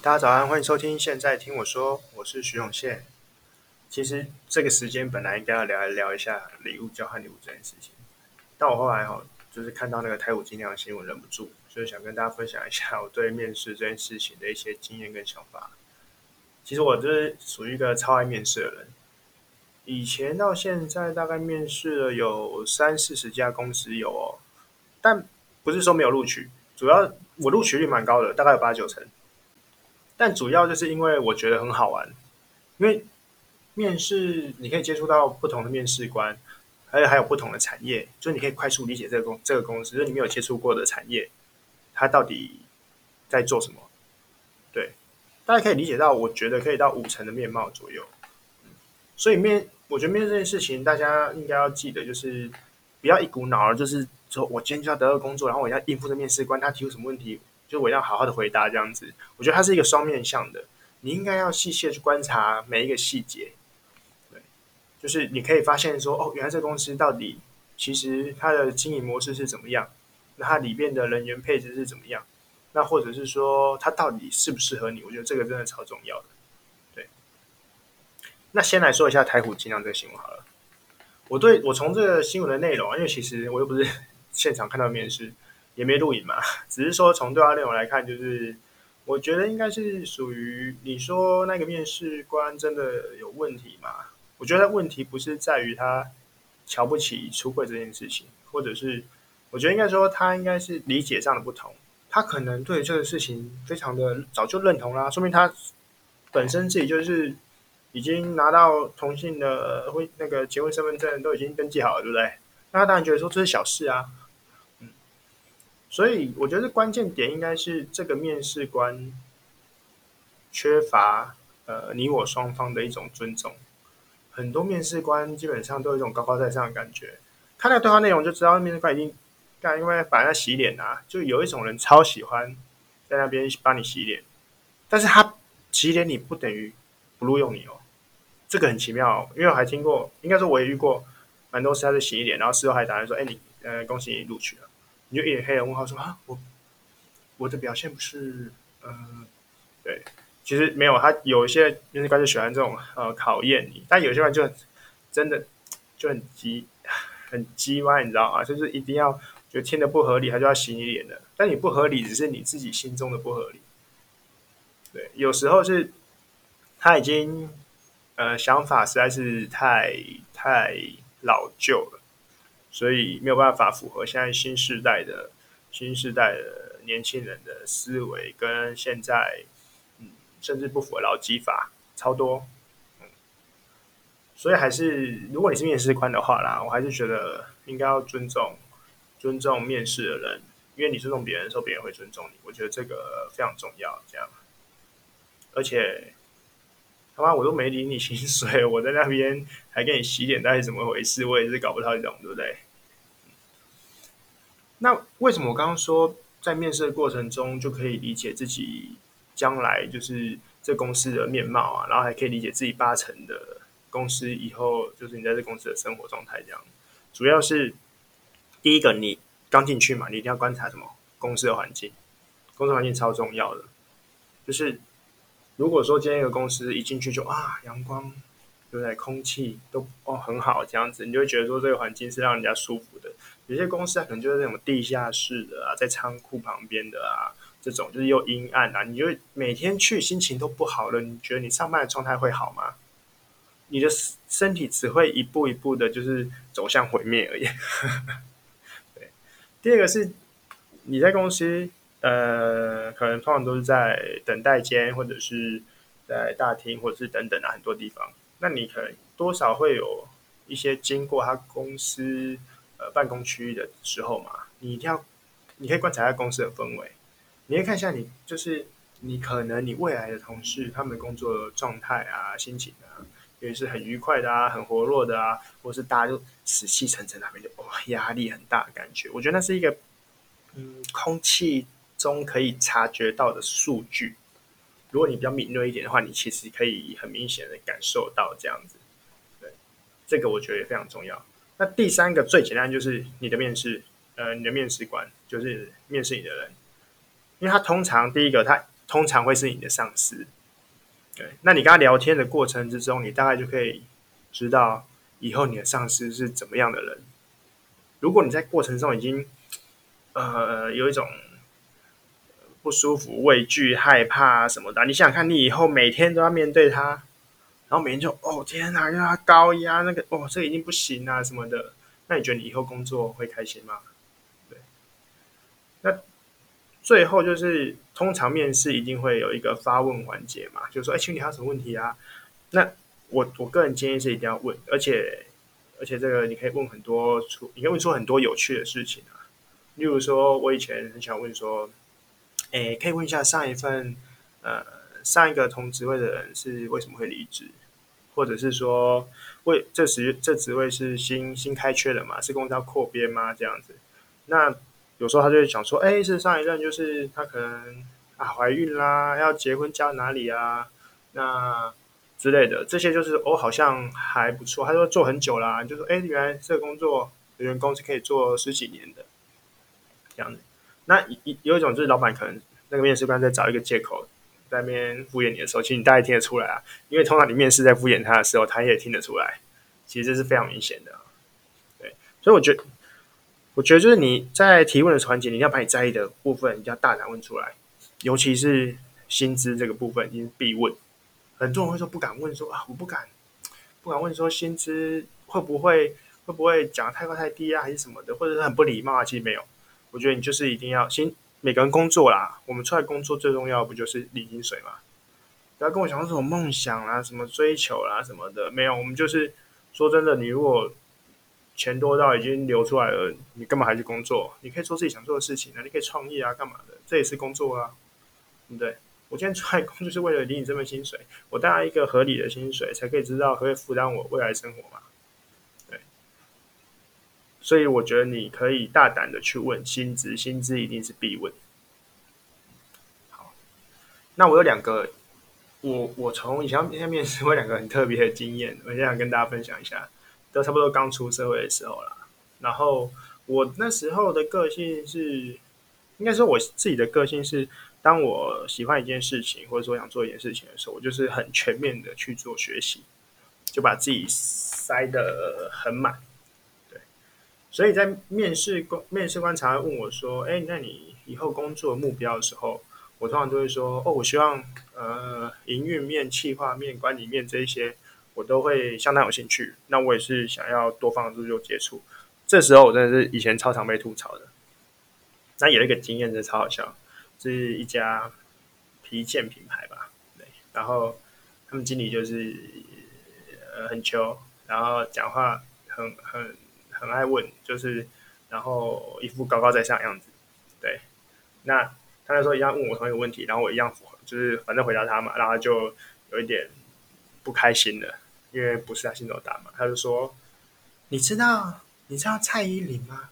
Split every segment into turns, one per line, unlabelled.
大家早安，欢迎收听。现在听我说，我是徐永宪。其实这个时间本来应该要聊一聊一下礼物交换礼物这件事情，但我后来哈，就是看到那个台虎精酿的新闻，忍不住，就是想跟大家分享一下 我对面试这件事情的一些经验跟想法。其实我就是属于一个超爱面试的人，以前到现在大概面试了有三四十家公司有哦，但不是说没有录取，主要我录取率蛮高的，大概有八九成。但主要就是因为我觉得很好玩，因为面试你可以接触到不同的面试官，还有还有不同的产业，所以你可以快速理解这个公这个公司，就是你没有接触过的产业，它到底在做什么？对，大家可以理解到，我觉得可以到五成的面貌左右。所以面，我觉得面试这件事情，大家应该要记得，就是不要一股脑儿，就是说我今天就要得到工作，然后我要应付这面试官，他提出什么问题。就我要好好的回答这样子，我觉得它是一个双面向的，你应该要细细的去观察每一个细节，对，就是你可以发现说，哦，原来这公司到底其实它的经营模式是怎么样，那它里面的人员配置是怎么样，那或者是说它到底适不适合你，我觉得这个真的超重要的，对。那先来说一下台虎精酿这个新闻好了，我对我从这个新闻的内容，因为其实我又不是 现场看到面试。也没录影嘛，只是说从对话内容来看，就是我觉得应该是属于你说那个面试官真的有问题嘛？我觉得问题不是在于他瞧不起出柜这件事情，或者是我觉得应该说他应该是理解上的不同，他可能对这个事情非常的早就认同啦，说明他本身自己就是已经拿到同性的婚那个结婚身份证都已经登记好了，对不对？那他当然觉得说这是小事啊。所以我觉得关键点应该是这个面试官缺乏呃你我双方的一种尊重。很多面试官基本上都有一种高高在上的感觉，看那对话内容就知道面试官已经干，因为反正洗脸啊，就有一种人超喜欢在那边帮你洗脸，但是他洗脸你不等于不录用你哦，这个很奇妙哦，因为我还听过，应该说我也遇过蛮多次他在洗脸，然后事后还打来说，哎你呃恭喜你录取了。你就一脸黑人问号说啊，我我的表现不是呃，对，其实没有，他有一些面试官就喜欢这种呃考验你，但有些人就真的就很急 很鸡歪，你知道吗？就是一定要觉得听的不合理，他就要洗你脸的。但你不合理，只是你自己心中的不合理。对，有时候是他已经呃想法实在是太太老旧了。所以没有办法符合现在新时代的新时代的年轻人的思维，跟现在嗯，甚至不符合劳基法超多，嗯，所以还是如果你是面试官的话啦，我还是觉得应该要尊重尊重面试的人，因为你尊重别人的时候，别人会尊重你。我觉得这个非常重要，这样。而且他妈我都没领你薪水，我在那边还给你洗脸，到底怎么回事？我也是搞不太懂，对不对？那为什么我刚刚说在面试的过程中就可以理解自己将来就是这公司的面貌啊，然后还可以理解自己八成的公司以后就是你在这公司的生活状态这样。主要是第一个，你刚进去嘛，你一定要观察什么公司的环境，公司环境超重要的。就是如果说今天一个公司一进去就啊阳光，对不对？空气都哦很好这样子，你就会觉得说这个环境是让人家舒服的。有些公司啊，可能就是那种地下室的啊，在仓库旁边的啊，这种就是又阴暗啊，你就每天去心情都不好了。你觉得你上班的状态会好吗？你的身体只会一步一步的，就是走向毁灭而已。对，第二个是你在公司，呃，可能通常都是在等待间，或者是在大厅，或者是等等啊，很多地方。那你可能多少会有一些经过他公司。呃，办公区域的时候嘛，你一定要，你可以观察一下公司的氛围，你可以看一下你就是你可能你未来的同事他们工作状态啊、心情啊，也是很愉快的啊、很活络的啊，或是大家就死气沉沉那边就哇压力很大的感觉，我觉得那是一个嗯空气中可以察觉到的数据。如果你比较敏锐一点的话，你其实可以很明显的感受到这样子。对，这个我觉得也非常重要。那第三个最简单就是你的面试，呃，你的面试官就是面试你的人，因为他通常第一个他通常会是你的上司。对，那你跟他聊天的过程之中，你大概就可以知道以后你的上司是怎么样的人。如果你在过程中已经呃有一种不舒服、畏惧、害怕什么的，你想想看，你以后每天都要面对他，然后每天就哦天哪，让他高压那个哦，这个已经不行啊什么的，那你觉得你以后工作会开心吗？对，那最后就是通常面试一定会有一个发问环节嘛，就是说哎，请问你还有什么问题啊？那我我个人建议是一定要问，而且而且这个你可以问很多出，你可以问出很多有趣的事情啊，例如说我以前很想问说。诶，可以问一下上一份，呃，上一个同职位的人是为什么会离职，或者是说，为这时这职位是新新开缺的嘛？是公司要扩编吗？这样子，那有时候他就会讲说，诶，是上一任就是他可能啊怀孕啦，要结婚嫁哪里啊，那之类的，这些就是哦好像还不错，他说做很久啦，就说诶，原来这个工作的员工是可以做十几年的，这样子。那有有一种就是老板可能那个面试官在找一个借口在那边敷衍你的时候，其实你大概听得出来啊，因为通常你面试在敷衍他的时候，他也听得出来，其实这是非常明显的。对，所以我觉得，我觉得就是你在提问的环节，你一定要把你在意的部分，一定要大胆问出来，尤其是薪资这个部分，一定是必问。很多人会说不敢问说，啊，我不敢，不敢问说薪资会不会会不会讲的太高太低啊，还是什么的，或者是很不礼貌啊，其实没有。我觉得你就是一定要先每个人工作啦，我们出来工作最重要不就是领薪水嘛？不要跟我讲什么梦想啦、什么追求啦什么的，没有。我们就是说真的，你如果钱多到已经流出来了，你干嘛还去工作？你可以做自己想做的事情啊，你可以创业啊，干嘛的？这也是工作啊，对不对？我今天出来工作是为了领你这份薪水，我当然一个合理的薪水，才可以知道可以负担我未来生活嘛。所以我觉得你可以大胆的去问薪资，薪资一定是必问。好，那我有两个，我我从以前面面试过两个很特别的经验，我现在想跟大家分享一下，都差不多刚出社会的时候啦。然后我那时候的个性是，应该说我自己的个性是，当我喜欢一件事情，或者说想做一件事情的时候，我就是很全面的去做学习，就把自己塞得很满。所以在面试官面试官常会问我说：“哎，那你以后工作目标的时候，我通常都会说：哦，我希望呃，营运面、企划面、管理面这一些，我都会相当有兴趣。那我也是想要多方入就接触。这时候我真的是以前超常被吐槽的。那有一个经验真的超好笑，是一家皮件品牌吧？对，然后他们经理就是呃很秋，然后讲话很很。”很爱问，就是，然后一副高高在上的样子，对。那他那时候一样问我同一个问题，然后我一样，就是反正回答他嘛，然后就有一点不开心了，因为不是他心中答案嘛。他就说：“你知道你知道蔡依林吗？”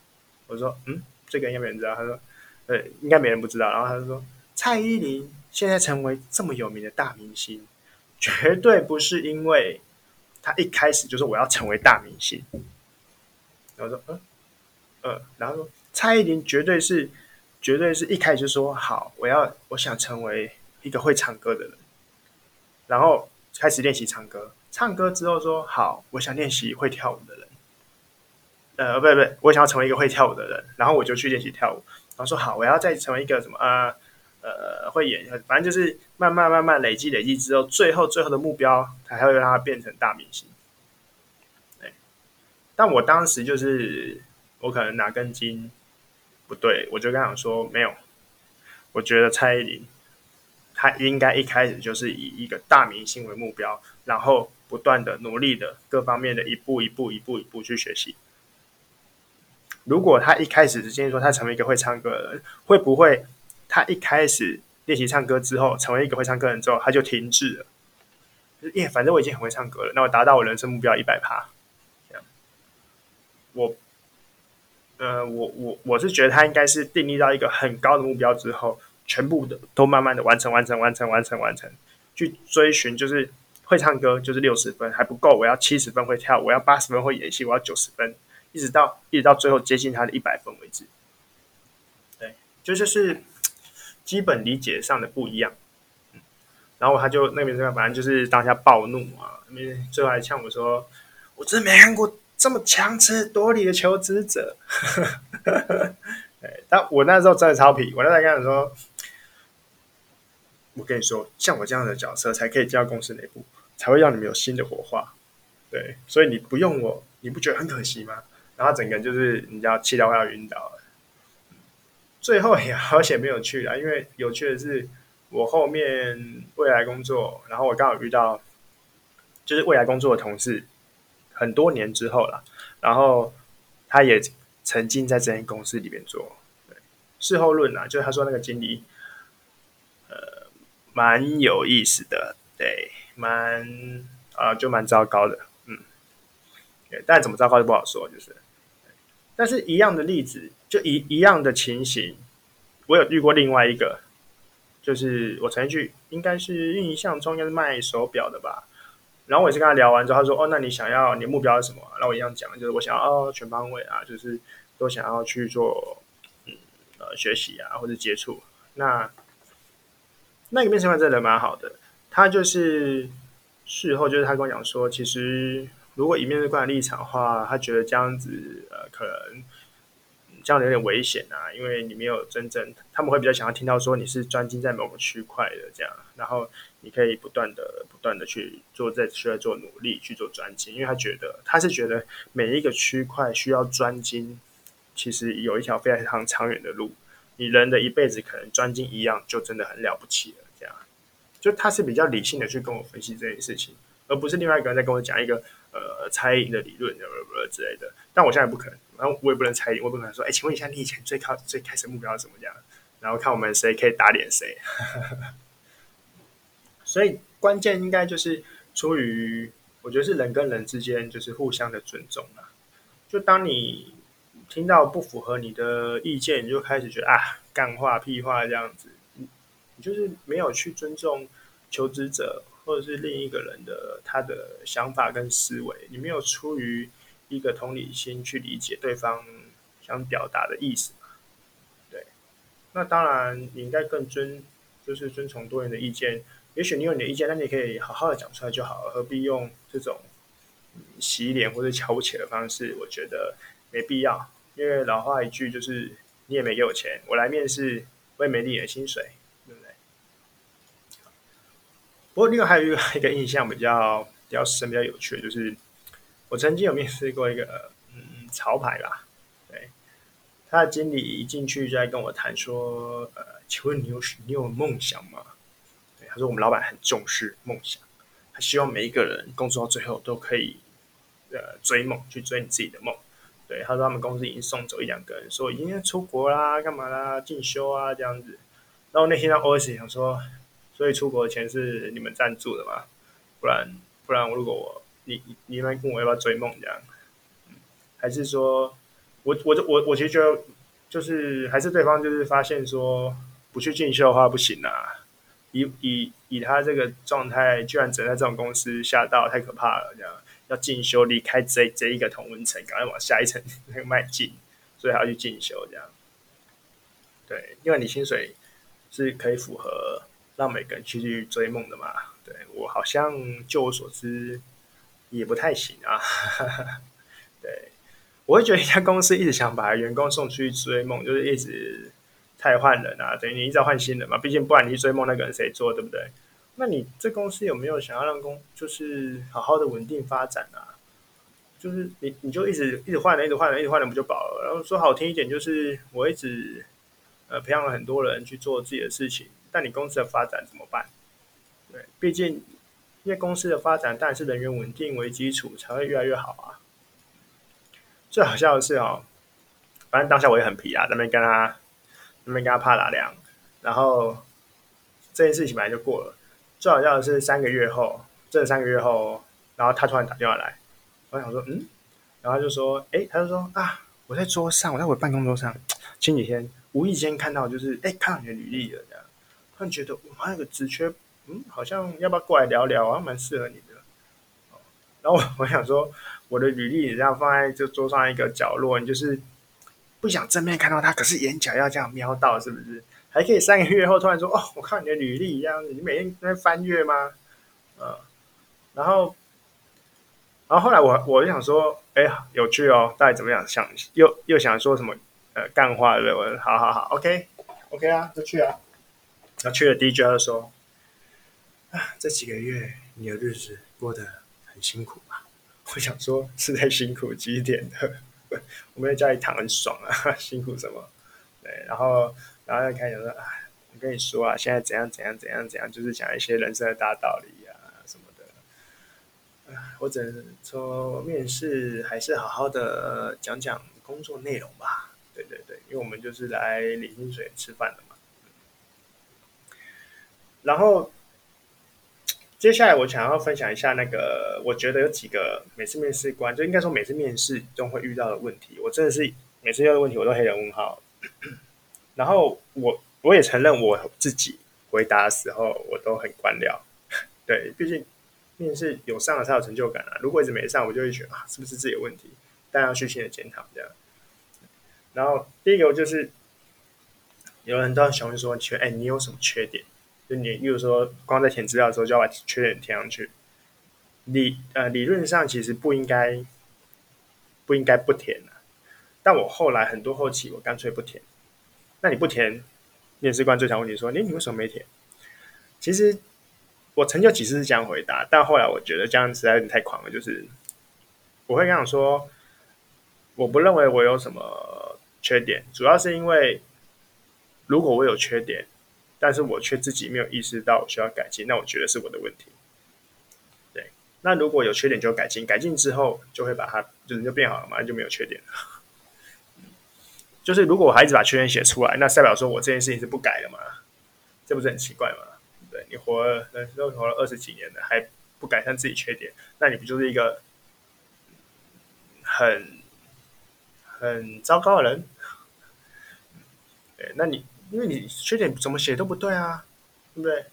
我说：“嗯，这个应该没人知道。”他说：“呃，应该没人不知道。”然后他就说：“蔡依林现在成为这么有名的大明星，绝对不是因为他一开始就是我要成为大明星。”然后说，嗯，嗯，然后说，蔡依林绝对是，绝对是一开始就说好，我要，我想成为一个会唱歌的人，然后开始练习唱歌，唱歌之后说好，我想练习会跳舞的人，呃，不不，我想要成为一个会跳舞的人，然后我就去练习跳舞，然后说好，我要再成为一个什么呃呃会演，反正就是慢慢慢慢累积累积之后，最后最后的目标，才会让他变成大明星。但我当时就是，我可能哪根筋不对，我就跟他说没有。我觉得蔡依林，她应该一开始就是以一个大明星为目标，然后不断的努力的各方面的一步一步一步一步去学习。如果他一开始直接说他成为一个会唱歌的人，会不会他一开始练习唱歌之后，成为一个会唱歌的人之后，他就停滞了？耶，反正我已经很会唱歌了，那我达到我人生目标一百趴。我，呃，我我我是觉得他应该是订立到一个很高的目标之后，全部的都慢慢的完成，完成，完成，完成，完成，去追寻，就是会唱歌就是六十分还不够，我要七十分会跳，我要八十分会演戏，我要九十分，一直到一直到最后接近他的一百分为止。对，就就是基本理解上的不一样，然后他就那边这个，反正就是当下暴怒啊，那边最后还呛我说：“我真没看过这么强词夺理的求职者。”但我那时候真的超皮，我那时候跟他说：“我跟你说，像我这样的角色才可以进到公司内部，才会让你们有新的火花。对，所以你不用我，你不觉得很可惜吗？”然后整个人就是你知道气到快要晕倒了。最后也好险没有去了，因为有趣的是。我后面未来工作，然后我刚好遇到，就是未来工作的同事，很多年之后了，然后他也曾经在这间公司里面做。对，事后论啊，就他说那个经理，呃，蛮有意思的，对，蛮啊、就蛮糟糕的，嗯，但怎么糟糕就不好说，就是，但是一样的例子，就一一样的情形，我有遇过另外一个。就是我曾经去，应该是印象中应该是卖手表的吧。然后我也是跟他聊完之后，他说：“哦，那你想要，你的目标是什么？”然后我一样讲，就是我想要哦，全方位啊，就是都想要去做，嗯呃，学习啊或者接触。那那个面试官真的蛮好的，他就是事后就是他跟我讲说，其实如果以面试官的立场的话，他觉得这样子呃可能。这样有点危险啊，因为你没有真正，他们会比较想要听到说你是专精在某个区块的这样，然后你可以不断的、不断的去做，这需要做努力去做专精，因为他觉得他是觉得每一个区块需要专精，其实有一条非常长远的路，你人的一辈子可能专精一样就真的很了不起了，这样，就他是比较理性的去跟我分析这件事情，而不是另外一个人在跟我讲一个呃猜疑的理论，什么什么之类的，但我现在不可能。然后我也不能猜疑，我不可能说，哎，请问一下，你以前最靠最开始目标是什么？这样，然后看我们谁可以打脸谁。所以关键应该就是出于，我觉得是人跟人之间就是互相的尊重啊。就当你听到不符合你的意见，你就开始觉得啊，干话屁话这样子，你就是没有去尊重求职者或者是另一个人的他的想法跟思维，你没有出于。一个同理心去理解对方想表达的意思嘛？对，那当然你应该更尊，就是遵从多元的意见。也许你有你的意见，那你可以好好的讲出来就好了，何必用这种洗脸或者瞧不起的方式？我觉得没必要。因为老话一句就是，你也没给我钱，我来面试，我也没领你的薪水，对不对？不过另外还有一个一个印象比较比较深、比较有趣的，就是。我曾经有面试过一个嗯潮牌吧，对，他的经理一进去就在跟我谈说，呃，请问你有你有梦想吗？他说我们老板很重视梦想，他希望每一个人工作到最后都可以呃追梦，去追你自己的梦。对，他说他们公司已经送走一两个人，说已经出国啦，干嘛啦，进修啊这样子。然后那天他 OS 想说，所以出国的钱是你们赞助的吗？不然不然我如果我。你你们问我要不要追梦这样，还是说，我我我我其实觉得，就是还是对方就是发现说不去进修的话不行啊，以以以他这个状态，居然只能在这种公司下到太可怕了，这样要进修离开这这一个同温层，赶快往下一层 那个迈进，所以还要去进修这样。对，因为你薪水是可以符合让每个人去去追梦的嘛。对，我好像就我所知。也不太行啊，对，我会觉得一家公司一直想把员工送出去追梦，就是一直再换人啊，等于你一直要换新人嘛，毕竟不然你追梦那个人谁做，对不对？那你这公司有没有想要让公就是好好的稳定发展啊？就是你你就一直一直换人，一直换人，一直换人不就饱了？然后说好听一点，就是我一直呃培养了很多人去做自己的事情，但你公司的发展怎么办？对，毕竟。因为公司的发展，当然是人员稳定为基础，才会越来越好啊。最好笑的是哦，反正当下我也很皮啊，在那边跟他，那边跟他怕打量，然后这件事情本来就过了。最好笑的是三个月后，这三个月后，然后他突然打电话来，我想说嗯，然后他就说，哎，他就说啊，我在桌上，我在我的办公桌上，前几天无意间看到，就是哎，看到你的履历了，这样，突然觉得哇，那个职缺。嗯，好像要不要过来聊聊啊？蛮适合你的。然后我我想说，我的履历这样放在这桌上一个角落，你就是不想正面看到他，可是眼角要这样瞄到，是不是？还可以三个月后突然说哦，我看你的履历这样子，你每天在翻阅吗？嗯，然后，然后后来我我就想说，哎呀，有趣哦，到底怎么样？想又又想说什么呃干话的？我好好好，OK OK 啊，就去啊。然后去了第一句，他就说啊，这几个月你的日子过得很辛苦吧？我想说是在辛苦几点的？我们在家里躺很爽啊，辛苦什么？对，然后然后又开始说哎，我跟你说啊，现在怎样怎样怎样怎样，就是讲一些人生的大道理啊什么的。啊，我只能说面试还是好好的讲讲工作内容吧。对对对，因为我们就是来领薪水吃饭的嘛。然后。接下来我想要分享一下那个，我觉得有几个每次面试官就应该说每次面试都会遇到的问题。我真的是每次遇到的问题我都黑人问号。然后我我也承认我自己回答的时候我都很官僚。对，毕竟面试有上了才有成就感啊。如果一直没上，我就会觉得啊，是不是自己有问题？但要虚心的检讨这样。然后第一个就是有人都要询问说，哎，你有什么缺点？就你，例如说，光在填资料的时候就要把缺点填上去。理呃理论上其实不应该不应该不填的，但我后来很多后期我干脆不填。那你不填，面试官最常问你说：“你你为什么没填？”其实我曾经几次是这样回答，但后来我觉得这样实在有点太狂了。就是我会跟他说：“我不认为我有什么缺点，主要是因为如果我有缺点。”但是我却自己没有意识到需要改进，那我觉得是我的问题。对，那如果有缺点就改进，改进之后就会把它就是就变好了嘛，就没有缺点了。就是如果我还一直把缺点写出来，那代表说我这件事情是不改的嘛？这不是很奇怪吗？对，你活了都活了二十几年了，还不改善自己缺点，那你不就是一个很很糟糕的人？对，那你。因为你缺点怎么写都不对啊，对不对？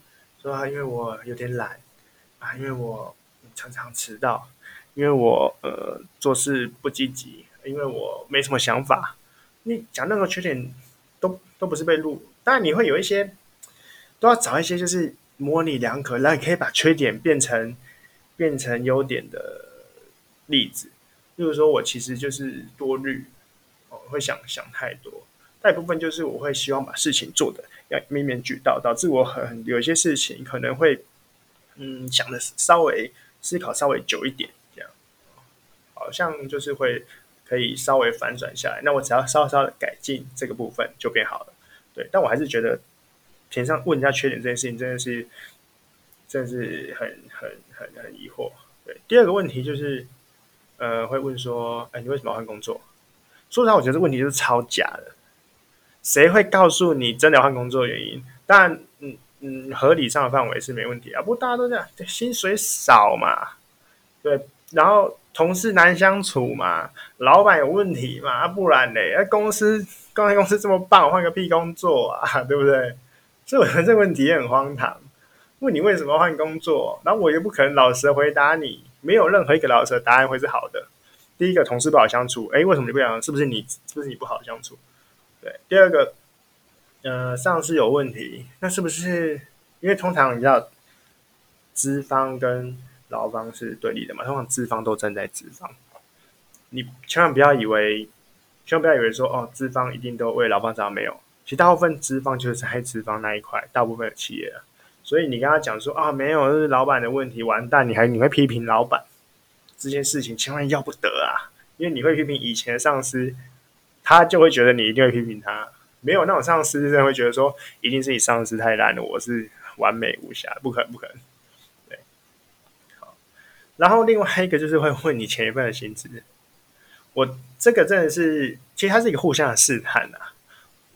说啊，因为我有点懒啊，因为我常常迟到，因为我呃做事不积极，因为我没什么想法。你讲任何缺点都都不是被录，当然你会有一些都要找一些就是模棱两可，然后你可以把缺点变成变成优点的例子。例如说我其实就是多虑，哦，会想想太多。大部分就是我会希望把事情做得要面面俱到，导致我很有些事情可能会嗯想的稍微思考稍微久一点，这样好像就是会可以稍微反转下来。那我只要稍稍的改进这个部分就变好了。对，但我还是觉得填上问人家缺点这件事情真的是真的是很很很很疑惑。对，第二个问题就是呃会问说，哎，你为什么要换工作？说实话，我觉得这问题就是超假的。谁会告诉你真的换工作原因？但，嗯嗯，合理上的范围是没问题啊。不过大家都这样，薪水少嘛，对，然后同事难相处嘛，老板有问题嘛，不然嘞，公司刚才公司这么棒，换个屁工作啊，对不对？所以我觉得这个问题也很荒唐。问你为什么换工作，然后我也不可能老实回答你，没有任何一个老实的答案会是好的。第一个，同事不好相处，诶，为什么你不想？是不是你？是不是你不好相处？对，第二个，呃，上司有问题，那是不是因为通常你知道，资方跟劳方是对立的嘛？通常资方都站在资方，你千万不要以为，千万不要以为说哦，资方一定都为劳方着想，没有，其实大部分资方就是在资方那一块，大部分的企业，所以你跟他讲说啊，没有，这是老板的问题，完蛋，你还你会批评老板，这件事情千万要不得啊，因为你会批评以前的上司。他就会觉得你一定会批评他，没有那种上司真的会觉得说，一定是你上司太烂了，我是完美无瑕，不可能不可能。对，好，然后另外一个就是会问你前一份的薪资，我这个真的是，其实它是一个互相的试探啊。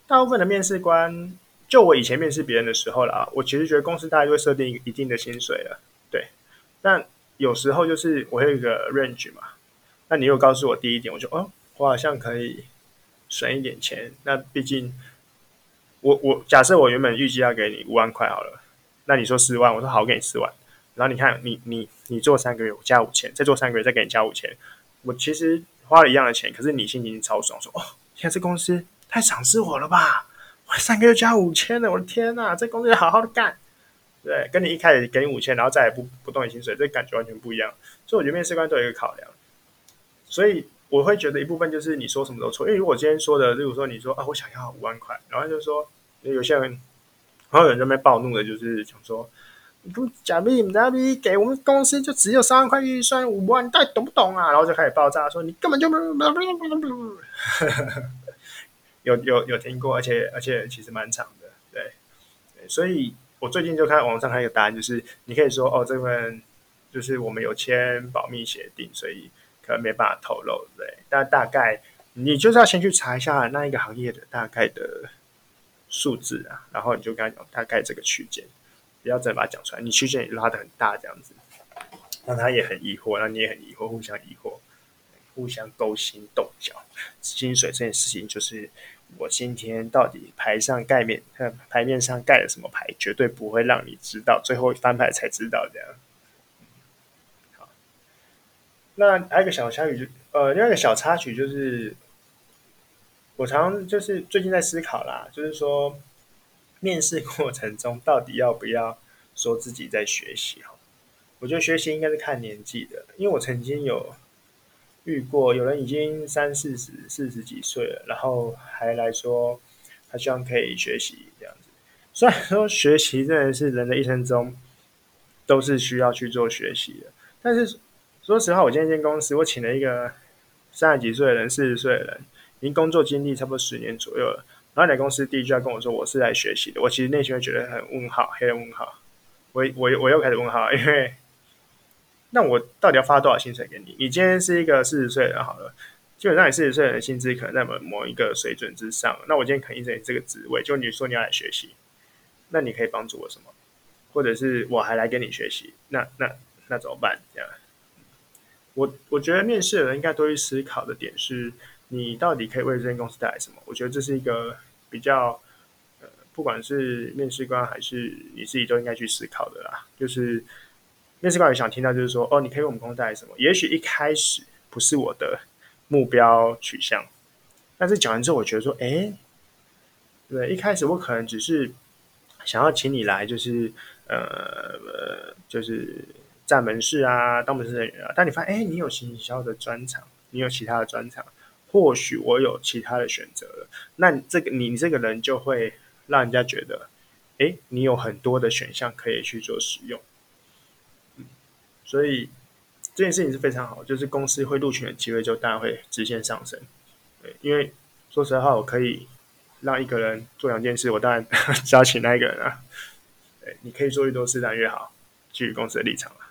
大部分的面试官，就我以前面试别人的时候啦，我其实觉得公司大概就会设定一个一定的薪水了，对。但有时候就是我有一个 range 嘛，那你又告诉我第一点，我就哦，我好像可以。省一点钱，那毕竟我我假设我原本预计要给你五万块好了，那你说十万，我说好，给你十万。然后你看你你你做三个月，我加五千，再做三个月再给你加五千。我其实花了一样的钱，可是你心情超爽，说哦，现在这公司太赏识我了吧？我三个月加五千了，我的天呐，这公司要好好的干。对，跟你一开始给你五千，然后再也不不动你薪水，这感觉完全不一样。所以我觉得面试官都有一个考量。所以我会觉得一部分就是你说什么都错，因为如果今天说的，例如说你说啊，我想要五万块，然后就说有些人，然后有人在那边暴怒的，就是想说，你不假币，你假币给我们公司就只有三万块预算，五万，你到底懂不懂啊？然后就开始爆炸，说你根本就没 有，有有有听过，而且而且其实蛮长的，对，所以。我最近就看网上还有答案，就是你可以说哦，这份就是我们有签保密协定，所以可能没办法透露，对。但大概你就是要先去查一下那一个行业的大概的数字啊，然后你就跟他讲大概这个区间，不要再把它讲出来。你区间也拉的很大，这样子，让他也很疑惑，让你也很疑惑，互相疑惑，互相勾心斗角。薪水这件事情就是。我今天到底牌上盖面，牌面上盖了什么牌，绝对不会让你知道，最后翻牌才知道这样。那还有一个小插曲，就呃，另外一个小插曲就是，我常就是最近在思考啦，就是说，面试过程中到底要不要说自己在学习？哈，我觉得学习应该是看年纪的，因为我曾经有。遇过有人已经三四十、四十几岁了，然后还来说他希望可以学习这样子。虽然说学习真的是人的一生中都是需要去做学习的，但是说实话，我今天这间公司我请了一个三十几岁的人、四十岁的人，已经工作经历差不多十年左右了。然后来公司第一句要跟我说我是来学习的，我其实内心会觉得很问号，黑人问号。我我我又开始问号，因为。那我到底要发多少薪水给你？你今天是一个四十岁的人好了，基本上你四十岁的薪资可能在某某一个水准之上。那我今天肯定是你这个职位，就你说你要来学习，那你可以帮助我什么？或者是我还来跟你学习，那那那怎么办？这样，我我觉得面试的人应该多去思考的点是，你到底可以为这间公司带来什么？我觉得这是一个比较呃，不管是面试官还是你自己都应该去思考的啦，就是。面试官也想听到，就是说，哦，你可以为我们公司带来什么？也许一开始不是我的目标取向，但是讲完之后，我觉得说，哎，对，一开始我可能只是想要请你来，就是呃，就是站门市啊，当门市人员啊。但你发现，哎，你有行销的专长，你有其他的专长，或许我有其他的选择了。那这个你这个人就会让人家觉得，哎，你有很多的选项可以去做使用。所以这件事情是非常好，就是公司会录取的机会就当然会直线上升。对，因为说实话，我可以让一个人做两件事，我当然 只要请那一个人啊。对，你可以做越多事，当然越好，基于公司的立场啊。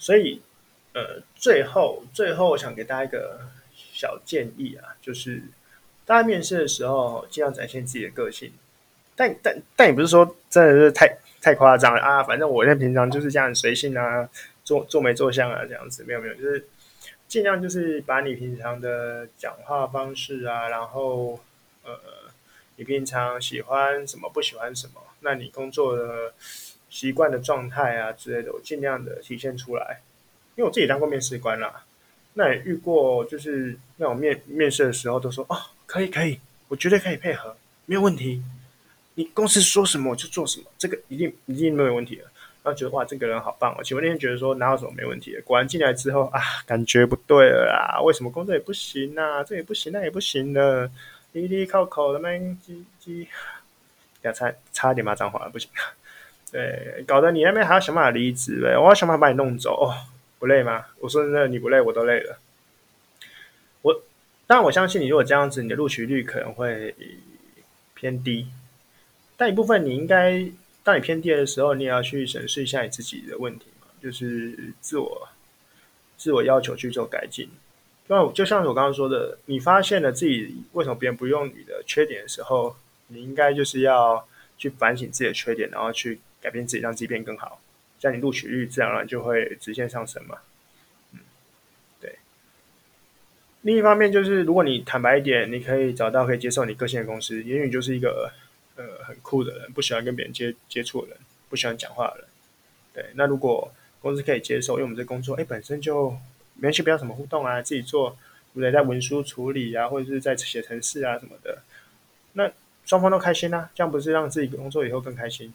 所以呃，最后最后，我想给大家一个小建议啊，就是大家面试的时候尽量展现自己的个性，但但但也不是说真的是太。太夸张啊！反正我在平常就是这样随性啊，做做没做相啊，这样子没有没有，就是尽量就是把你平常的讲话方式啊，然后呃，你平常喜欢什么，不喜欢什么，那你工作的习惯的状态啊之类的，我尽量的体现出来。因为我自己当过面试官啦，那也遇过，就是那种面面试的时候都说哦，可以可以，我绝对可以配合，没有问题。你公司说什么我就做什么，这个一定一定没有问题了。然后觉得哇，这个人好棒哦！其实我那天觉得说哪有什么没问题的，果然进来之后啊，感觉不对了啦。为什么工作也不行啊？这也不行，那也不行的，滴滴靠口的闷唧唧，要差差点骂脏话了，不行。对，搞得你那边还要想办法离职呗，我要想办法把你弄走哦，不累吗？我说真的，你不累，我都累了。我当然我相信你，如果这样子，你的录取率可能会偏低。但一部分你应该，当你偏低的时候，你也要去审视一下你自己的问题嘛，就是自我自我要求去做改进。那就像我刚刚说的，你发现了自己为什么别人不用你的缺点的时候，你应该就是要去反省自己的缺点，然后去改变自己，让自己变更好，这样你录取率自然而然就会直线上升嘛。嗯，对。另一方面就是，如果你坦白一点，你可以找到可以接受你个性的公司，也许就是一个。呃，很酷的人，不喜欢跟别人接接触的人，不喜欢讲话的人。对，那如果公司可以接受，因为我们这工作，哎，本身就没去不要什么互动啊，自己做，对不对？在文书处理啊，或者是在写程式啊什么的，那双方都开心啊，这样不是让自己工作以后更开心？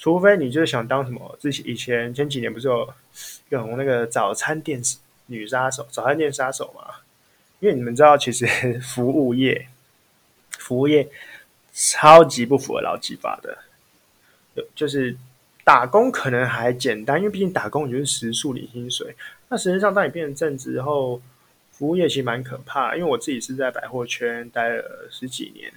除非你就是想当什么？之前以前前几年不是有有那个早餐店女杀手、早餐店杀手嘛？因为你们知道，其实 服务业服务业超级不符合劳基法的，就是打工可能还简单，因为毕竟打工你就是时数领薪水。那实际上，当你变成正职后，服务业其实蛮可怕。因为我自己是在百货圈待了十几年，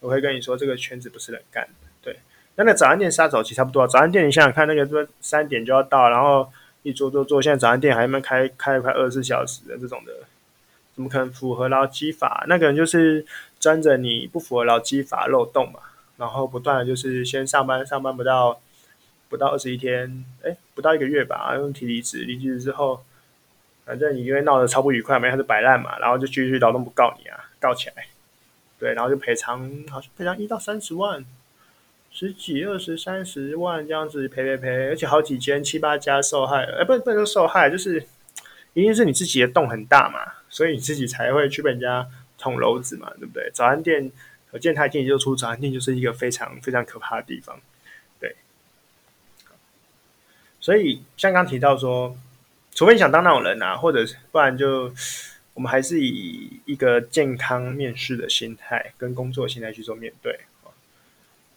我会跟你说，这个圈子不是人干的。对，那那早餐店杀手其实差不多。早餐店你想想看，那个什么三点就要到，然后一做做做，现在早餐店还没开开了快二十四小时的这种的。怎么可能符合劳基法？那个人就是钻着你不符合劳基法漏洞嘛，然后不断的就是先上班，上班不到不到二十一天，哎，不到一个月吧，用提离职，离职之后，反正你因为闹得超不愉快，没还是摆烂嘛，然后就继续劳动部告你啊，告起来，对，然后就赔偿，好像赔偿一到三十万，十几、二十、三十万这样子赔赔赔，而且好几间七八家受害了，哎，不不能说受害，就是一定是你自己的洞很大嘛。所以你自己才会去被人家捅娄子嘛，对不对？早餐店，我见他店就出早餐店，就是一个非常非常可怕的地方，对。所以像刚提到说，除非你想当那种人啊，或者不然就我们还是以一个健康面试的心态跟工作心态去做面对。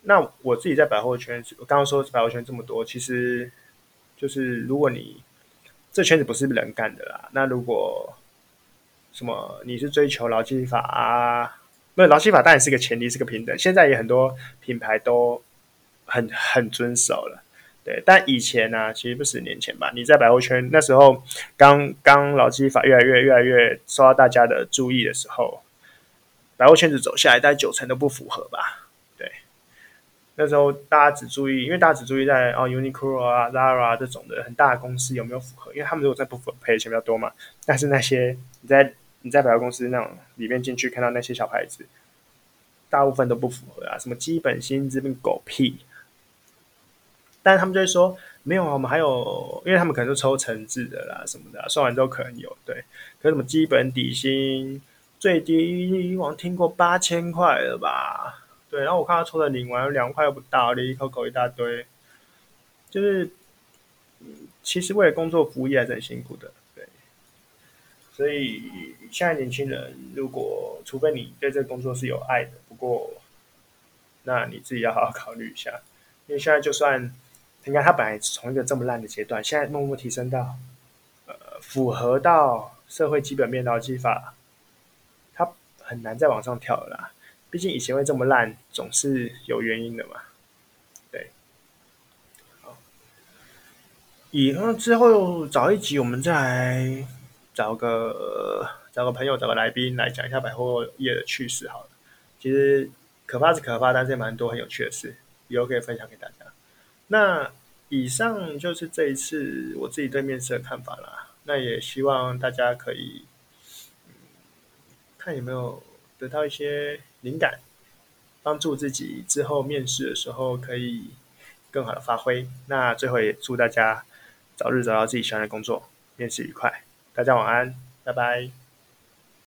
那我自己在百货圈，我刚刚说百货圈这么多，其实就是如果你这圈子不是人干的啦，那如果什么？你是追求劳基法啊？那劳基法当然是个前提，是个平等。现在也很多品牌都很很遵守了，对。但以前呢、啊，其实不十年前吧，你在百货圈那时候刚刚劳基法越来越越来越受到大家的注意的时候，百货圈子走下来，大概九成都不符合吧？那时候大家只注意，因为大家只注意在哦，Uniqlo 啊、Zara 这种的很大的公司有没有符合，因为他们如果在不符合，赔的钱比较多嘛。但是那些你在你在百货公司那种里面进去看到那些小牌子，大部分都不符合啊，什么基本薪资跟狗屁。但是他们就会说没有啊，我们还有，因为他们可能是抽成制的啦，什么的，算完之后可能有对。可是什么基本底薪最低，我听过八千块了吧？对，然后我看他抽的领完两块又不到，领一口口一大堆，就是，其实为了工作服务业还是很辛苦的。对所以现在年轻人，如果除非你对这个工作是有爱的，不过那你自己要好好考虑一下，因为现在就算你看他本来从一个这么烂的阶段，现在默默提升到呃符合到社会基本面劳基法，他很难再往上跳了。毕竟以前会这么烂，总是有原因的嘛。对，好，以后之后找一集我们再来。找个找个朋友，找个来宾来讲一下百货业的趣事好了。其实可怕是可怕，但是也蛮多很有趣的事，以后可以分享给大家。那以上就是这一次我自己对面试的看法啦。那也希望大家可以，看有没有得到一些灵感，帮助自己之后面试的时候可以更好的发挥。那最后也祝大家早日找到自己喜欢的工作，面试愉快。大家晚安，拜拜。